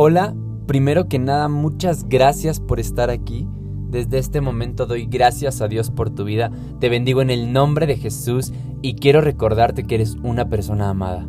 Hola, primero que nada muchas gracias por estar aquí. Desde este momento doy gracias a Dios por tu vida, te bendigo en el nombre de Jesús y quiero recordarte que eres una persona amada.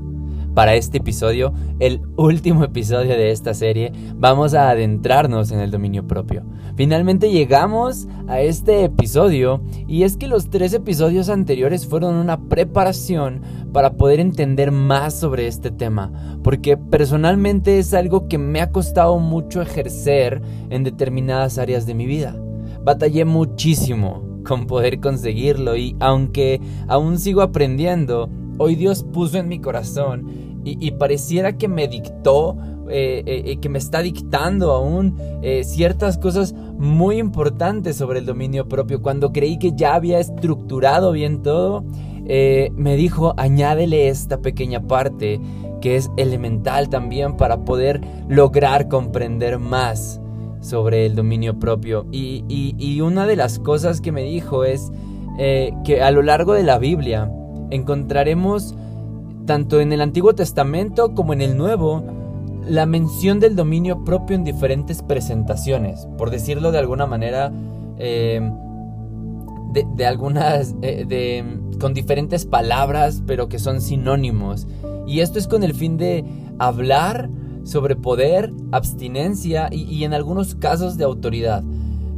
Para este episodio, el último episodio de esta serie, vamos a adentrarnos en el dominio propio. Finalmente llegamos a este episodio y es que los tres episodios anteriores fueron una preparación para poder entender más sobre este tema, porque personalmente es algo que me ha costado mucho ejercer en determinadas áreas de mi vida. Batallé muchísimo con poder conseguirlo y aunque aún sigo aprendiendo, hoy Dios puso en mi corazón y, pareciera que me dictó, eh, eh, eh, que me está dictando aún ciertas cosas muy importantes sobre el dominio propio. Cuando creí que ya había estructurado bien todo, me dijo, añádele esta pequeña parte que es elemental también para poder lograr comprender más sobre el dominio propio. Y una de las cosas que me dijo es que a lo largo de la Biblia encontraremos tanto en el Antiguo Testamento como en el Nuevo, la mención del dominio propio en diferentes presentaciones, por decirlo de alguna manera, eh, de, algunas, eh, de, con diferentes palabras, pero que son sinónimos. Y esto es con el fin de hablar sobre poder, abstinencia y, y en algunos casos de autoridad.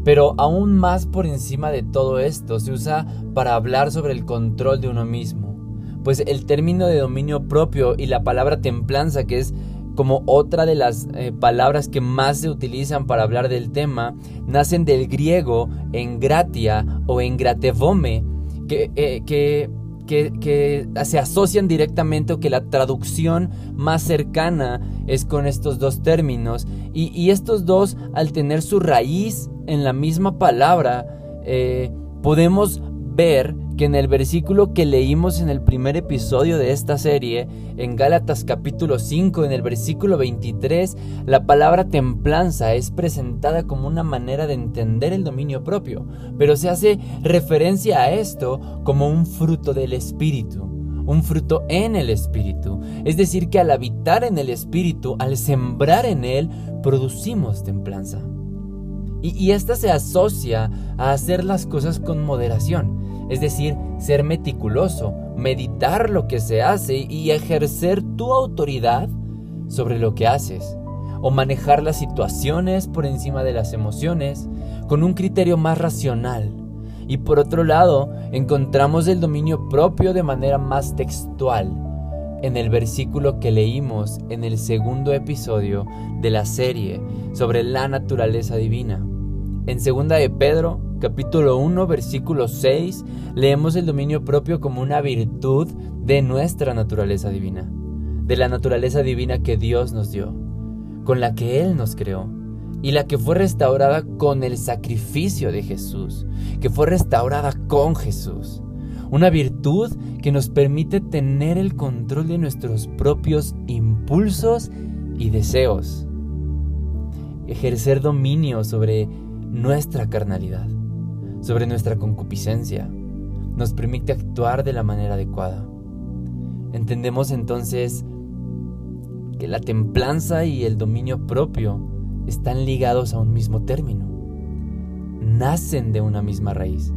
Pero aún más por encima de todo esto se usa para hablar sobre el control de uno mismo. Pues el término de dominio propio y la palabra templanza, que es como otra de las eh, palabras que más se utilizan para hablar del tema, nacen del griego engratia o engratevome, que, eh, que, que, se asocian directamente o que la traducción más cercana es con estos dos términos. Y, estos dos, al tener su raíz en la misma palabra, eh, podemos ver que en el versículo que leímos en el primer episodio de esta serie, en Gálatas capítulo 5, en el versículo 23, la palabra templanza es presentada como una manera de entender el dominio propio, pero se hace referencia a esto como un fruto del Espíritu un fruto en el Espíritu. Es decir, que al habitar en el Espíritu, al sembrar en Él, producimos templanza. Y, y esta se asocia a hacer las cosas con moderación es decir, ser meticuloso, meditar lo que se hace y ejercer tu autoridad sobre lo que haces, o manejar las situaciones por encima de las emociones con un criterio más racional. Y por otro lado, encontramos el dominio propio de manera más textual en el versículo que leímos en el segundo episodio de la serie sobre la naturaleza divina. En segunda de Pedro capítulo 1, versículo 6, leemos el dominio propio como una virtud de nuestra naturaleza divina, de la naturaleza divina que Dios nos dio, con la que Él nos creó y la que fue restaurada con el sacrificio de Jesús, que fue restaurada con Jesús. Una virtud que nos permite tener el control de nuestros propios impulsos y deseos. Ejercer dominio sobre nuestra carnalidad sobre nuestra concupiscencia, nos permite actuar de la manera adecuada. Entendemos entonces que la templanza y el dominio propio están ligados a un mismo término, nacen de una misma raíz,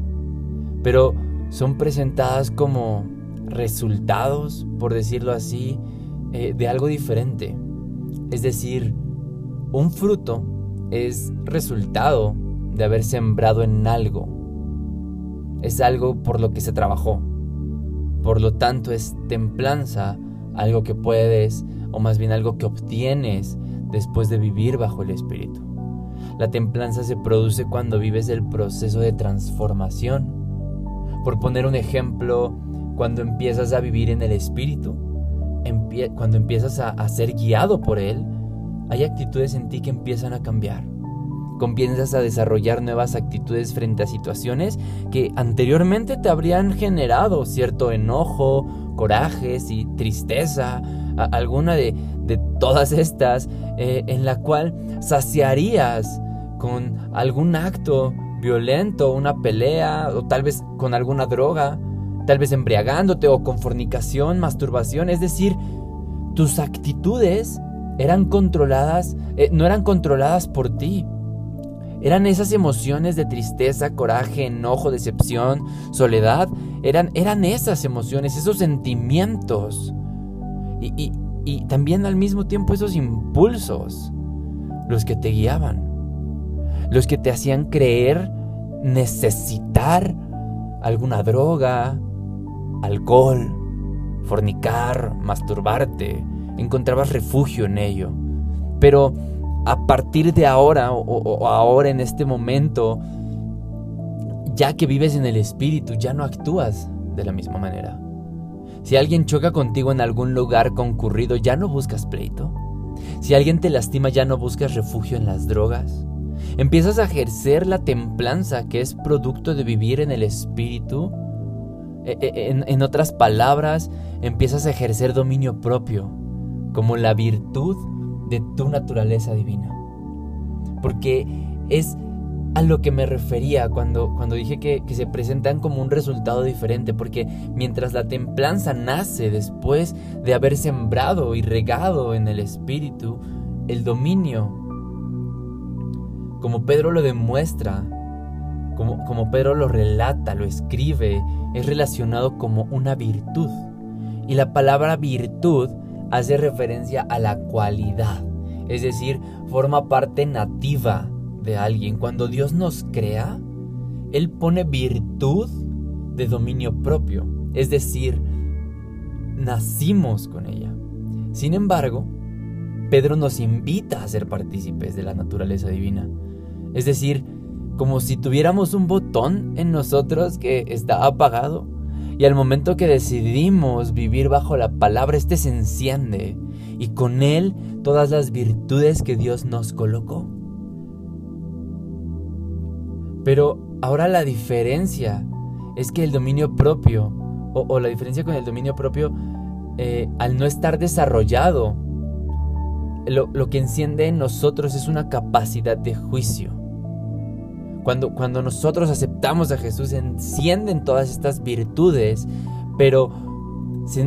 pero son presentadas como resultados, por decirlo así, eh, de algo diferente. Es decir, un fruto es resultado de haber sembrado en algo. Es algo por lo que se trabajó. Por lo tanto es templanza, algo que puedes, o más bien algo que obtienes después de vivir bajo el Espíritu. La templanza se produce cuando vives el proceso de transformación. Por poner un ejemplo, cuando empiezas a vivir en el Espíritu, cuando empiezas a, a ser guiado por Él, hay actitudes en ti que empiezan a cambiar comienzas a desarrollar nuevas actitudes frente a situaciones que anteriormente te habrían generado cierto enojo, corajes y tristeza, alguna de, todas estas, eh, en la cual saciarías con algún acto violento, una pelea o tal vez con alguna droga, tal vez embriagándote o con fornicación, masturbación, es decir, tus actitudes eran controladas, eh, no eran controladas por ti. Eran esas emociones de tristeza, coraje, enojo, decepción, soledad. Eran, eran esas emociones, esos sentimientos. Y, y también al mismo tiempo esos impulsos los que te guiaban. Los que te hacían creer necesitar alguna droga, alcohol, fornicar, masturbarte, encontrabas refugio en ello. Pero a partir de ahora o, ahora en este momento, ya que vives en el espíritu, ya no actúas de la misma manera. Si alguien choca contigo en algún lugar concurrido, ya no buscas pleito. Si alguien te lastima, ya no buscas refugio en las drogas. Empiezas a ejercer la templanza que es producto de vivir en el espíritu. E, e, en, en otras palabras, empiezas a ejercer dominio propio como la virtud de tu naturaleza divina. Porque es a lo que me refería cuando, cuando dije que, que, se presentan como un resultado diferente, porque mientras la templanza nace después de haber sembrado y regado en el espíritu, el dominio, como Pedro lo demuestra, como, como Pedro lo relata, lo escribe, es relacionado como una virtud. Y la palabra virtud hace referencia a la cualidad, es decir, forma parte nativa de alguien. Cuando Dios nos crea, Él pone virtud de dominio propio, es decir, nacimos con ella. Sin embargo, Pedro nos invita a ser partícipes de la naturaleza divina. Es decir, como si tuviéramos un botón en nosotros que está apagado y al momento que decidimos vivir bajo la palabra, este se enciende y con él todas las virtudes que Dios nos colocó. Pero ahora la diferencia es que el dominio propio, o, la diferencia con el dominio propio, eh, al no estar desarrollado, lo, lo que enciende en nosotros es una capacidad de juicio. Cuando, cuando nosotros aceptamos a Jesús, se encienden todas estas virtudes, pero se,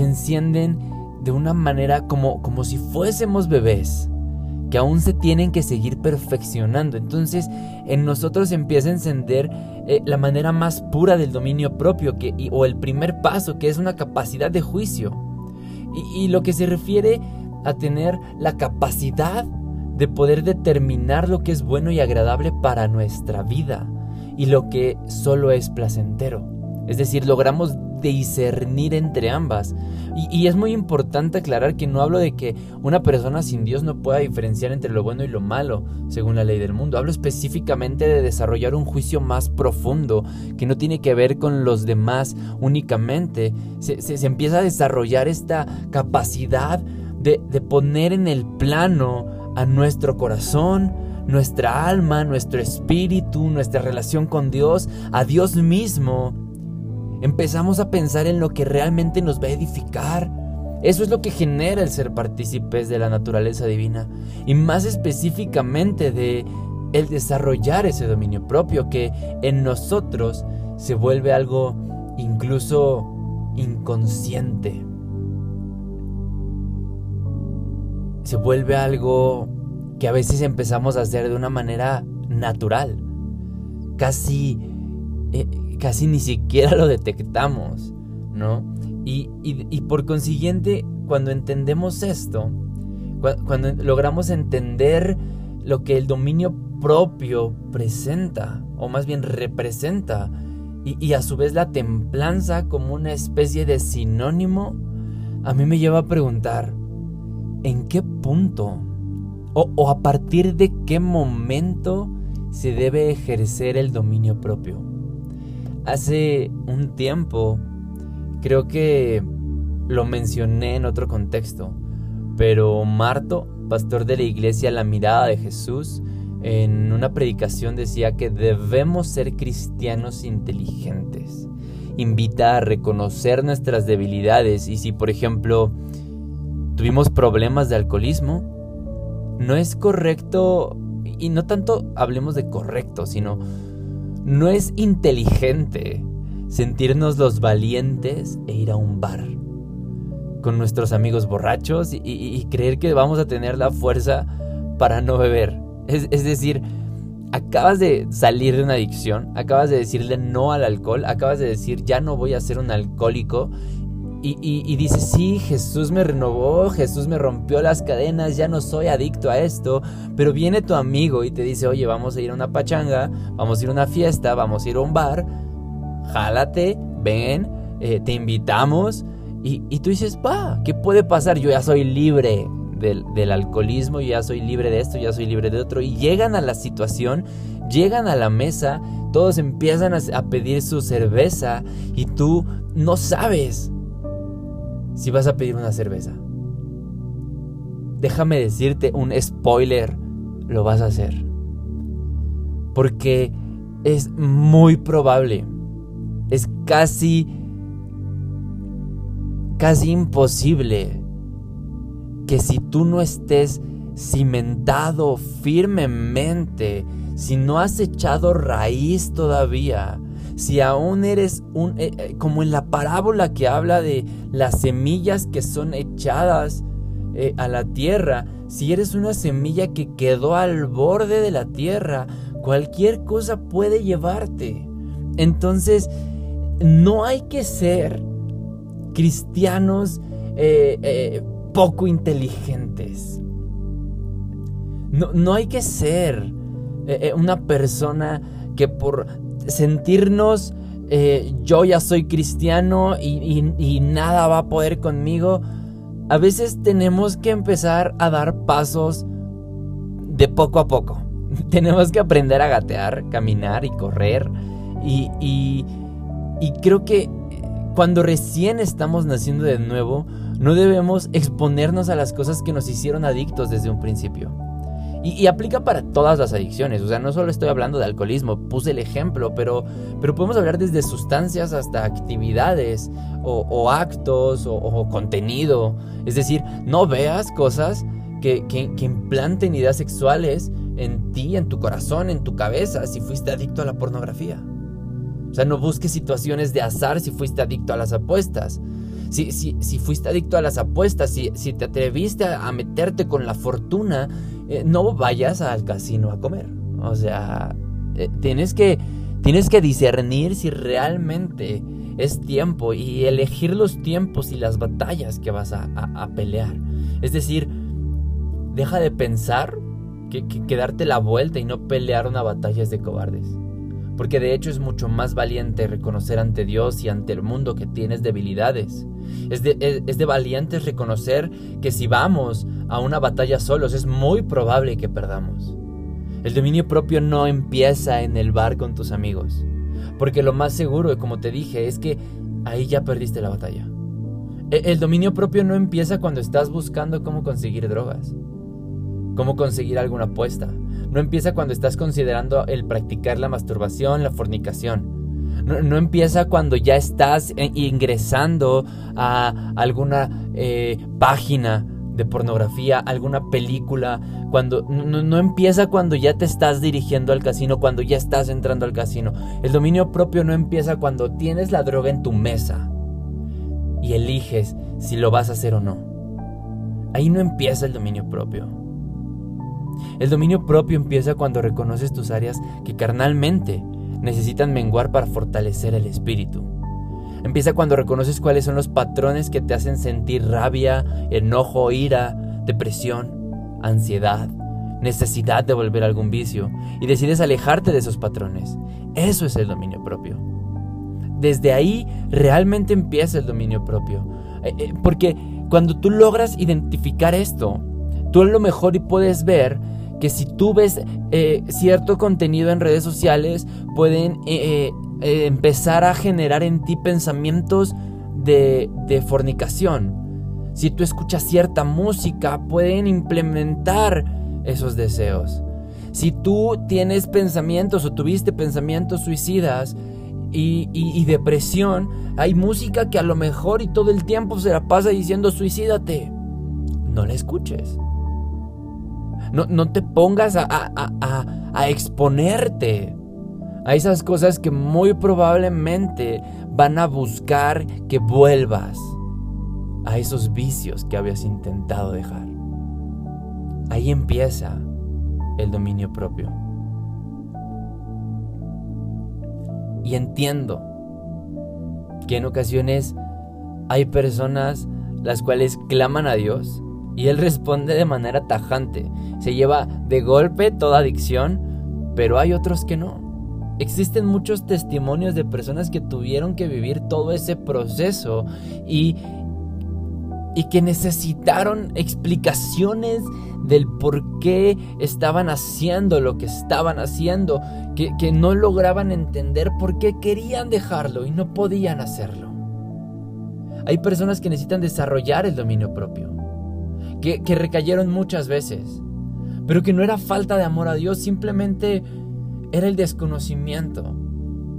encienden de una manera como, como si fuésemos bebés que aún se tienen que seguir perfeccionando. Entonces en nosotros empieza a encender eh, la manera más pura del dominio propio que, o el primer paso, que es una capacidad de juicio. y lo que se refiere a tener la capacidad de poder determinar lo que es bueno y agradable para nuestra vida y lo que solo es placentero. Es decir, logramos discernir entre ambas. Y, es muy importante aclarar que no hablo de que una persona sin Dios no pueda diferenciar entre lo bueno y lo malo, según la ley del mundo. Hablo específicamente de desarrollar un juicio más profundo, que no tiene que ver con los demás únicamente. Se, empieza a desarrollar esta capacidad de, de poner en el plano a nuestro corazón, nuestra alma, nuestro espíritu, nuestra relación con Dios, a Dios mismo. Empezamos a pensar en lo que realmente nos va a edificar. Eso es lo que genera el ser partícipes de la naturaleza divina y más específicamente de el desarrollar ese dominio propio que en nosotros se vuelve algo incluso inconsciente. Se vuelve algo que a veces empezamos a hacer de una manera natural. Casi, eh, casi ni siquiera lo detectamos, ¿no? Y, por consiguiente, cuando entendemos esto, cuando logramos entender lo que el dominio propio presenta, o más bien representa, y, y, a su vez la templanza como una especie de sinónimo, a mí me lleva a preguntar, en qué punto o, a partir de qué momento se debe ejercer el dominio propio. Hace un tiempo, creo que lo mencioné en otro contexto, pero Marto, pastor de la iglesia La Mirada de Jesús, en una predicación decía que debemos ser cristianos inteligentes. Invita a reconocer nuestras debilidades y si por ejemplo tuvimos problemas de alcoholismo, no es correcto, y no tanto hablemos de correcto, sino no es inteligente sentirnos los valientes e ir a un bar. con nuestros amigos borrachos y, creer que vamos a tener la fuerza para no beber. Es, es decir, acabas de salir de una adicción, acabas de decirle no al alcohol, acabas de decir ya no voy a ser un alcohólico y, y, dices, sí, Jesús me renovó, Jesús me rompió las cadenas, ya no soy adicto a esto, pero viene tu amigo y te dice, oye, vamos a ir a una pachanga, vamos a ir a una fiesta, vamos a ir a un bar, jálate, ven, eh, te invitamos, y, tú dices, va, ¿qué puede pasar? Yo ya soy libre del, del alcoholismo, yo ya soy libre de esto, ya soy libre de otro, y llegan a la situación, llegan a la mesa, todos empiezan a pedir su cerveza, y tú no sabes si vas a pedir una cerveza. Déjame decirte un spoiler, lo vas a hacer. Porque es muy probable, es casi, casi imposible que si tú no estés cimentado firmemente, si no has echado raíz todavía, si aún eres un, eh, eh, como en la parábola que habla de las semillas que son echadas eh, a la tierra, si eres una semilla que quedó al borde de la tierra, cualquier cosa puede llevarte. Entonces, no hay que ser cristianos poco inteligentes. No, no hay que ser una persona que por sentirnos eh, yo ya soy cristiano y, nada va a poder conmigo, a veces tenemos que empezar a dar pasos de poco a poco. tenemos que aprender a gatear, caminar y correr. Y, y, creo que cuando recién estamos naciendo de nuevo, no debemos exponernos a las cosas que nos hicieron adictos desde un principio. Y, aplica para todas las adicciones, o sea, no solo estoy hablando de alcoholismo, puse el ejemplo, pero, pero podemos hablar desde sustancias hasta actividades o, actos o, contenido. Es decir, no veas cosas que, que, que implanten ideas sexuales en ti, en tu corazón, en tu cabeza, si fuiste adicto a la pornografía. O sea, no busques situaciones de azar si fuiste adicto a las apuestas. Si, si, si fuiste adicto a las apuestas, si, si te atreviste a, meterte con la fortuna, eh, no vayas al casino a comer. O sea, eh, tienes, que, tienes que discernir si realmente es tiempo y elegir los tiempos y las batallas que vas a, pelear. Es decir, deja de pensar que, que, darte la vuelta y no pelear una batalla de cobardes porque de hecho es mucho más valiente reconocer ante Dios y ante el mundo que tienes debilidades. Es de, es, valientes reconocer que si vamos a una batalla solos es muy probable que perdamos. El dominio propio no empieza en el bar con tus amigos, porque lo más seguro, como te dije, es que ahí ya perdiste la batalla. E, el dominio propio no empieza cuando estás buscando cómo conseguir drogas, cómo conseguir alguna apuesta, no empieza cuando estás considerando el practicar la masturbación, la fornicación. No, empieza cuando ya estás ingresando a alguna eh, página de pornografía, alguna película, cuando no, empieza cuando ya te estás dirigiendo al casino, cuando ya estás entrando al casino. El dominio propio no empieza cuando tienes la droga en tu mesa y eliges si lo vas a hacer o no. Ahí no empieza el dominio propio. El dominio propio empieza cuando reconoces tus áreas que carnalmente necesitan menguar para fortalecer el espíritu. Empieza cuando reconoces cuáles son los patrones que te hacen sentir rabia, enojo, ira, depresión, ansiedad, necesidad de volver a algún vicio y decides alejarte de esos patrones. Eso es el dominio propio. Desde ahí realmente empieza el dominio propio. Eh, eh, porque cuando tú logras identificar esto, tú a lo mejor puedes ver que si tú ves eh, cierto contenido en redes sociales, pueden eh, eh, empezar a generar en ti pensamientos de, de fornicación. Si tú escuchas cierta música, pueden implementar esos deseos. Si tú tienes pensamientos o tuviste pensamientos suicidas, y, y, depresión, hay música que a lo mejor y todo el tiempo se la pasa diciendo suicídate. No la escuches. No, te pongas a, a, exponerte a esas cosas que muy probablemente van a buscar que vuelvas a esos vicios que habías intentado dejar. Ahí empieza el dominio propio. Y entiendo que en ocasiones hay personas las cuales claman a Dios y Él responde de manera tajante. Se lleva de golpe toda adicción, pero hay otros que no. Existen muchos testimonios de personas que tuvieron que vivir todo ese proceso y, que necesitaron explicaciones del por qué estaban haciendo lo que estaban haciendo, que, que no lograban entender por qué querían dejarlo y no podían hacerlo. Hay personas que necesitan desarrollar el dominio propio, que, que recayeron muchas veces, pero que no era falta de amor a Dios, simplemente era el desconocimiento.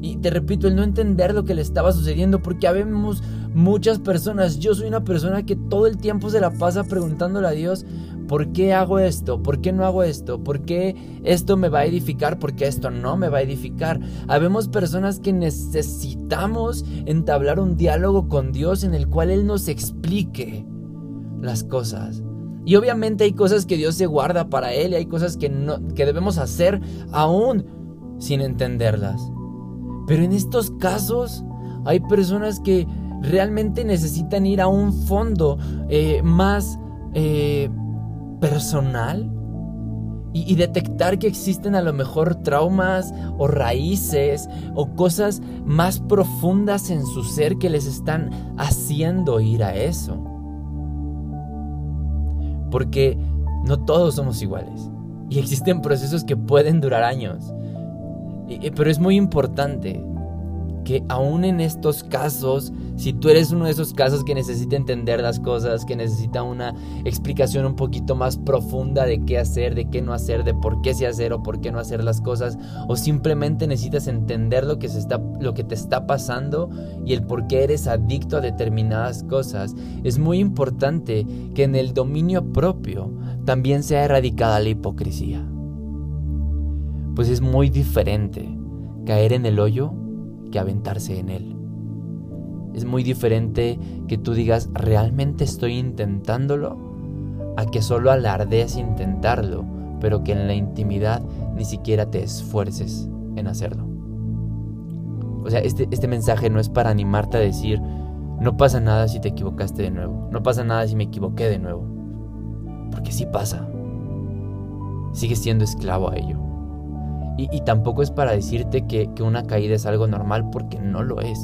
Y te repito, el no entender lo que le estaba sucediendo, porque habemos muchas personas, yo soy una persona que todo el tiempo se la pasa preguntándole a Dios, ¿por qué hago esto? ¿Por qué no hago esto? ¿Por qué esto me va a edificar? ¿Por qué esto no me va a edificar? Habemos personas que necesitamos entablar un diálogo con Dios en el cual Él nos explique las cosas. Y obviamente hay cosas que Dios se guarda para Él y hay cosas que, no, que debemos hacer aún sin entenderlas. Pero en estos casos hay personas que realmente necesitan ir a un fondo eh, más eh, personal y, y, detectar que existen a lo mejor traumas o raíces o cosas más profundas en su ser que les están haciendo ir a eso. Porque no todos somos iguales y existen procesos que pueden durar años. Pero es muy importante que aún en estos casos, si tú eres uno de esos casos que necesita entender las cosas, que necesita una explicación un poquito más profunda de qué hacer, de qué no hacer, de por qué sí hacer o por qué no hacer las cosas, o simplemente necesitas entender lo que, se está, lo que te está pasando y el por qué eres adicto a determinadas cosas, es muy importante que en el dominio propio también sea erradicada la hipocresía. Pues es muy diferente caer en el hoyo que aventarse en él. Es muy diferente que tú digas, realmente estoy intentándolo, a que solo alardees intentarlo, pero que en la intimidad ni siquiera te esfuerces en hacerlo. O sea, este, este mensaje no es para animarte a decir, no pasa nada si te equivocaste de nuevo, no pasa nada si me equivoqué de nuevo, porque sí pasa. Sigues siendo esclavo a ello. Y, tampoco es para decirte que, que una caída es algo normal porque no lo es.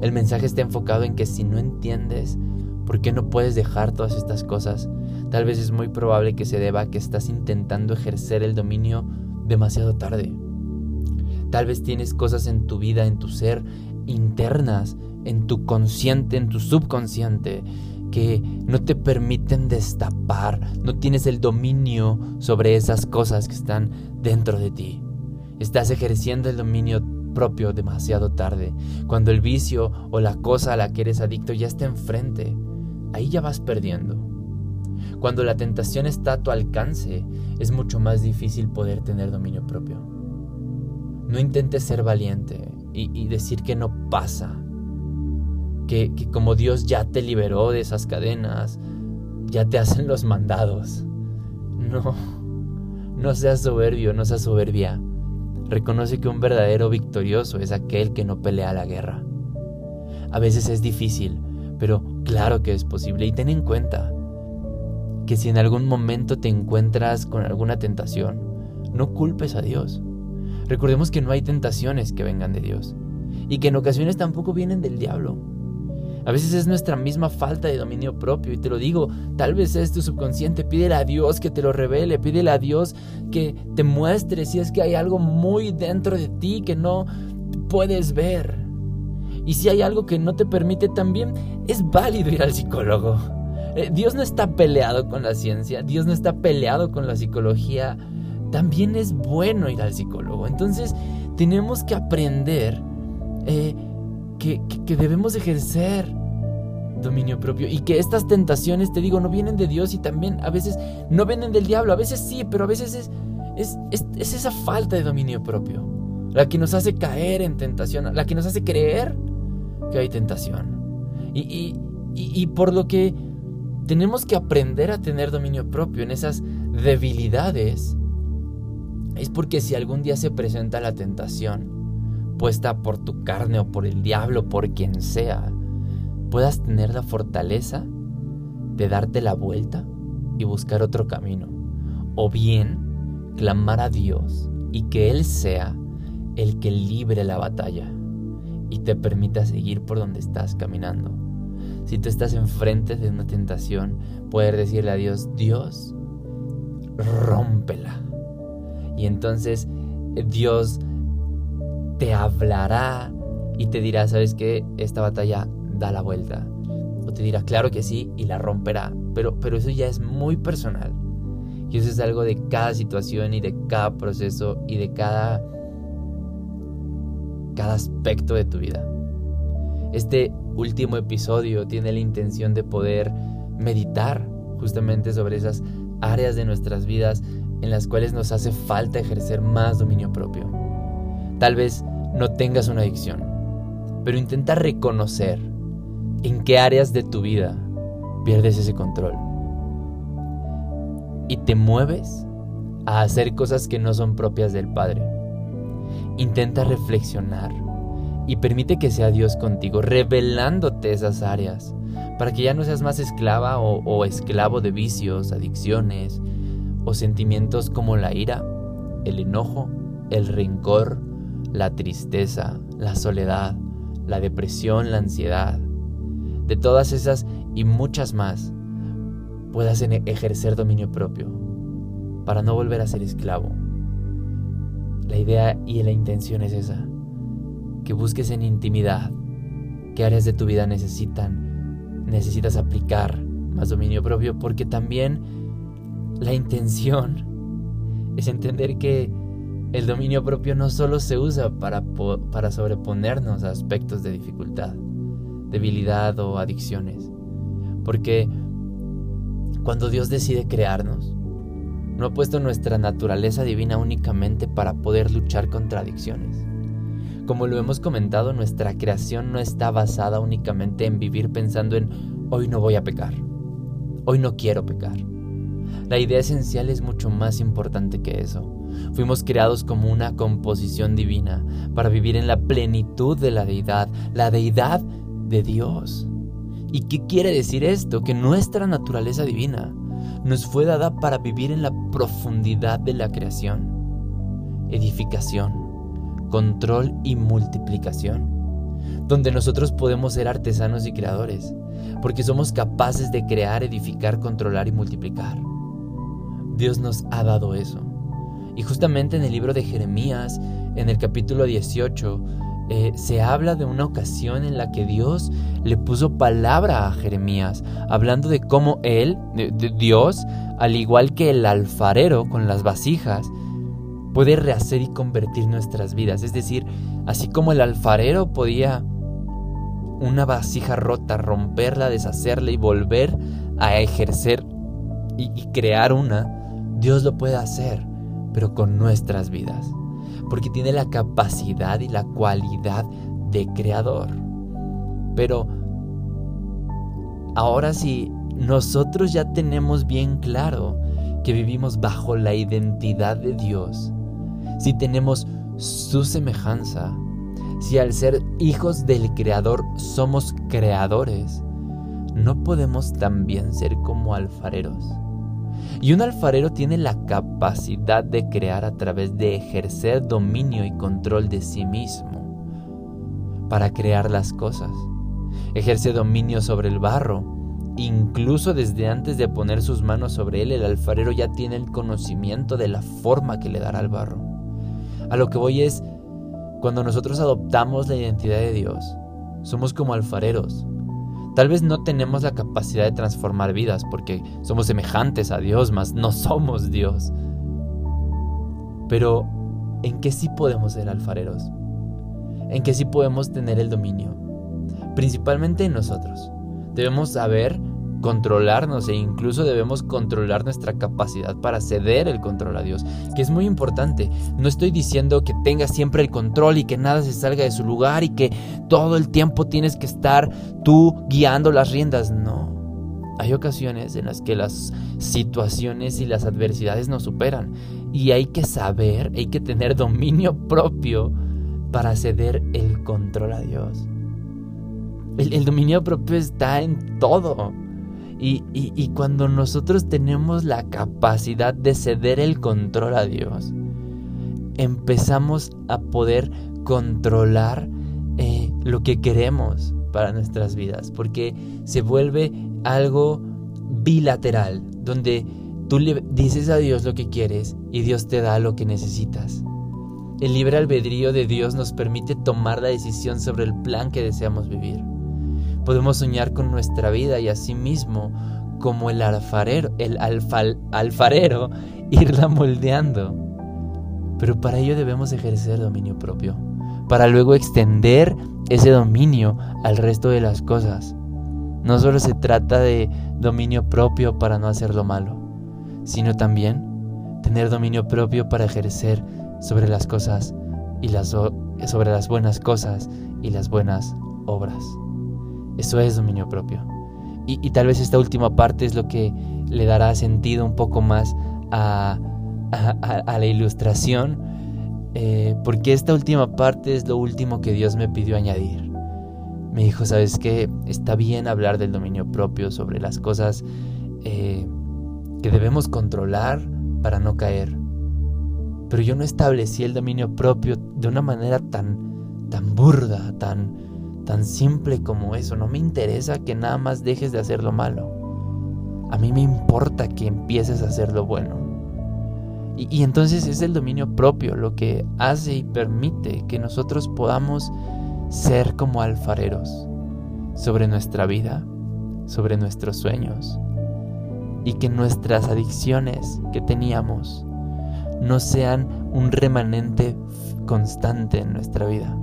El mensaje está enfocado en que si no entiendes por qué no puedes dejar todas estas cosas, tal vez es muy probable que se deba a que estás intentando ejercer el dominio demasiado tarde. Tal vez tienes cosas en tu vida, en tu ser, internas, en tu consciente, en tu subconsciente, que no te permiten destapar, no tienes el dominio sobre esas cosas que están dentro de ti. Estás ejerciendo el dominio propio demasiado tarde, cuando el vicio o la cosa a la que eres adicto ya está enfrente. Ahí ya vas perdiendo. Cuando la tentación está a tu alcance, es mucho más difícil poder tener dominio propio. No intentes ser valiente y, y decir que no pasa que, como Dios ya te liberó de esas cadenas, ya te hacen los mandados. No, no seas soberbio, no seas soberbia. Reconoce que un verdadero victorioso es aquel que no pelea la guerra. A veces es difícil, pero claro que es posible. Y ten en cuenta que si en algún momento te encuentras con alguna tentación, no culpes a Dios. Recordemos que no hay tentaciones que vengan de Dios y que en ocasiones tampoco vienen del diablo. A veces es nuestra misma falta de dominio propio y te lo digo, tal vez es tu subconsciente, pídele a Dios que te lo revele, pídele a Dios que te muestre si es que hay algo muy dentro de ti que no puedes ver. Y si hay algo que no te permite también, es válido ir al psicólogo. Eh, Dios no está peleado con la ciencia, Dios no está peleado con la psicología. También es bueno ir al psicólogo. Entonces tenemos que aprender eh, que, debemos ejercer dominio propio y que estas tentaciones, te digo, no vienen de Dios y también a veces no vienen del diablo, a veces sí, pero a veces es, es, es, esa falta de dominio propio la que nos hace caer en tentación, la que nos hace creer que hay tentación. Y, y, y, por lo que tenemos que aprender a tener dominio propio en esas debilidades. Es porque si algún día se presenta la tentación, puesta por tu carne o por el diablo, por quien sea, puedas tener la fortaleza de darte la vuelta y buscar otro camino. O bien, clamar a Dios y que Él sea el que libre la batalla y te permita seguir por donde estás caminando. Si tú estás enfrente de una tentación, poder decirle a Dios, Dios, rómpela. Y entonces Dios te hablará y te dirá, ¿sabes qué? Esta batalla da la vuelta. O te dirá, claro que sí, y la romperá. Pero, pero eso ya es muy personal. Y eso es algo de cada situación y de cada proceso y de cada, cada aspecto de tu vida. Este último episodio tiene la intención de poder meditar justamente sobre esas áreas de nuestras vidas en las cuales nos hace falta ejercer más dominio propio. Tal vez no tengas una adicción, pero intenta reconocer en qué áreas de tu vida pierdes ese control y te mueves a hacer cosas que no son propias del Padre. Intenta reflexionar y permite que sea Dios contigo, revelándote esas áreas, para que ya no seas más esclava o, esclavo de vicios, adicciones o sentimientos como la ira, el enojo, el rencor, la tristeza, la soledad, la depresión, la ansiedad. De todas esas y muchas más puedas ejercer dominio propio, para no volver a ser esclavo. La idea y la intención es esa, que busques en intimidad qué áreas de tu vida necesitan, necesitas aplicar más dominio propio, porque también la intención es entender que el dominio propio no solo se usa para, para sobreponernos a aspectos de dificultad, debilidad o adicciones, porque cuando Dios decide crearnos, no ha puesto nuestra naturaleza divina únicamente para poder luchar contra adicciones. Como lo hemos comentado, nuestra creación no está basada únicamente en vivir pensando en hoy no voy a pecar, hoy no quiero pecar. La idea esencial es mucho más importante que eso. Fuimos creados como una composición divina para vivir en la plenitud de la deidad, la deidad de Dios. ¿Y qué quiere decir esto? Que nuestra naturaleza divina nos fue dada para vivir en la profundidad de la creación, edificación, control y multiplicación, donde nosotros podemos ser artesanos y creadores, porque somos capaces de crear, edificar, controlar y multiplicar. Dios nos ha dado eso. Y justamente en el libro de Jeremías, en el capítulo 18, eh, se habla de una ocasión en la que Dios le puso palabra a Jeremías, hablando de cómo él, Dios, al igual que el alfarero con las vasijas, puede rehacer y convertir nuestras vidas. Es decir, así como el alfarero podía una vasija rota, romperla, deshacerla y volver a ejercer y crear una, Dios lo puede hacer, pero con nuestras vidas porque tiene la capacidad y la cualidad de creador. Pero ahora sí, nosotros ya tenemos bien claro que vivimos bajo la identidad de Dios, si tenemos su semejanza, si al ser hijos del Creador somos creadores, ¿no podemos también ser como alfareros? Y un alfarero tiene la capacidad de crear a través de ejercer dominio y control de sí mismo para crear las cosas. Ejerce dominio sobre el barro. Incluso desde antes de poner sus manos sobre él, el alfarero ya tiene el conocimiento de la forma que le dará al barro. A lo que voy es, cuando nosotros adoptamos la identidad de Dios, somos como alfareros, Tal vez no tenemos la capacidad de transformar vidas porque somos semejantes a Dios, mas no somos Dios. Pero, ¿en qué sí podemos ser alfareros? ¿En qué sí podemos tener el dominio? Principalmente en nosotros. Debemos saber controlarnos e incluso debemos controlar nuestra capacidad para ceder el control a Dios, que es muy importante. No estoy diciendo que tengas siempre el control y que nada se salga de su lugar y que todo el tiempo tienes que estar tú guiando las riendas, no. Hay ocasiones en las que las situaciones y las adversidades nos superan y hay que saber, hay que tener dominio propio para ceder el control a Dios. El, dominio propio está en todo. Y, cuando nosotros tenemos la capacidad de ceder el control a Dios, empezamos a poder controlar eh, lo que queremos para nuestras vidas, porque se vuelve algo bilateral, donde tú le dices a Dios lo que quieres y Dios te da lo que necesitas. El libre albedrío de Dios nos permite tomar la decisión sobre el plan que deseamos vivir. Podemos soñar con nuestra vida y asimismo, como el alfarero, el alfarero, irla moldeando. Pero para ello debemos ejercer dominio propio, para luego extender ese dominio al resto de las cosas. No solo se trata de dominio propio para no hacer lo malo, sino también tener dominio propio para ejercer sobre las cosas y las sobre las buenas cosas y las buenas obras. Eso es dominio propio. Y, tal vez esta última parte es lo que le dará sentido un poco más a, la ilustración, eh, porque esta última parte es lo último que Dios me pidió añadir. Me dijo, ¿sabes qué? Está bien hablar del dominio propio sobre las cosas eh, que debemos controlar para no caer. Pero yo no establecí el dominio propio de una manera tan, tan burda, tan, tan simple como eso. No me interesa que nada más dejes de hacer lo malo. A mí me importa que empieces a hacer lo bueno. Y, entonces es el dominio propio lo que hace y permite que nosotros podamos ser como alfareros sobre nuestra vida, sobre nuestros sueños. Y que nuestras adicciones que teníamos no sean un remanente constante en nuestra vida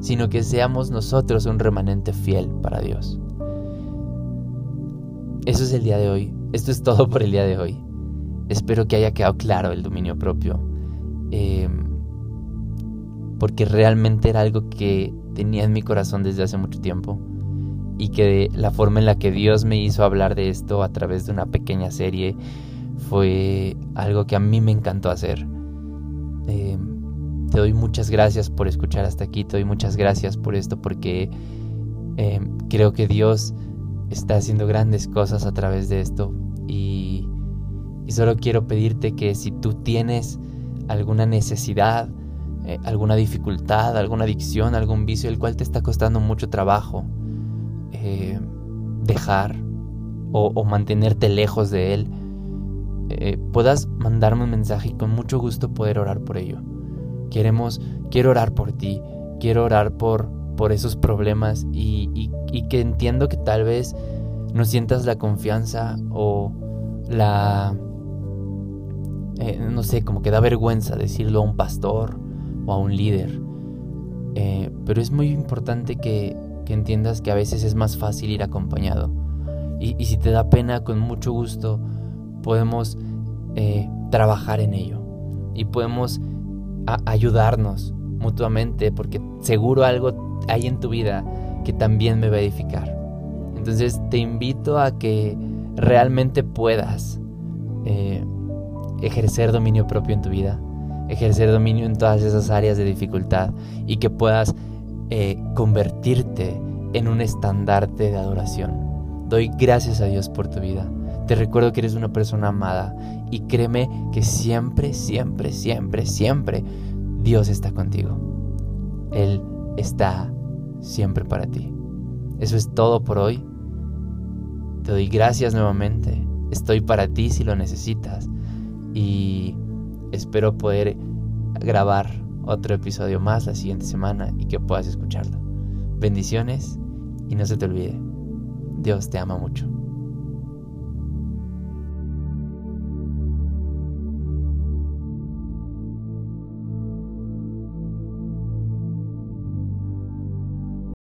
sino que seamos nosotros un remanente fiel para Dios. Eso es el día de hoy. Esto es todo por el día de hoy. Espero que haya quedado claro el dominio propio. Em, porque realmente era algo que tenía en mi corazón desde hace mucho tiempo. Y que la forma en la que Dios me hizo hablar de esto a través de una pequeña serie fue algo que a mí me encantó hacer. Eh, te doy muchas gracias por escuchar hasta aquí, te doy muchas gracias por esto porque eh, creo que Dios está haciendo grandes cosas a través de esto y, solo quiero pedirte que si tú tienes alguna necesidad, eh, alguna dificultad, alguna adicción, algún vicio el cual te está costando mucho trabajo eh, dejar o, mantenerte lejos de él, puedas mandarme un mensaje y con mucho gusto poder orar por ello. Queremos, quiero orar por ti, quiero orar por, por esos problemas y, que entiendo que tal vez no sientas la confianza o la... Eh, no sé, como que da vergüenza decirlo a un pastor o a un líder. Eh, pero es muy importante que, entiendas que a veces es más fácil ir acompañado. Y, si te da pena, con mucho gusto podemos eh, trabajar en ello. Y podemos ayudarnos mutuamente, porque seguro algo hay en tu vida que también me va a edificar. Entonces te invito a que realmente puedas eh, ejercer dominio propio en tu vida, ejercer dominio en todas esas áreas de dificultad y que puedas eh, convertirte en un estandarte de adoración. Doy gracias a Dios por tu vida. Te recuerdo que eres una persona amada y créeme que siempre, siempre, siempre, siempre Dios está contigo. Él está siempre para ti. Eso es todo por hoy. Te doy gracias nuevamente. Estoy para ti si lo necesitas. Y espero poder grabar otro episodio más la siguiente semana y que puedas escucharlo. Bendiciones y no se te olvide. Dios te ama mucho.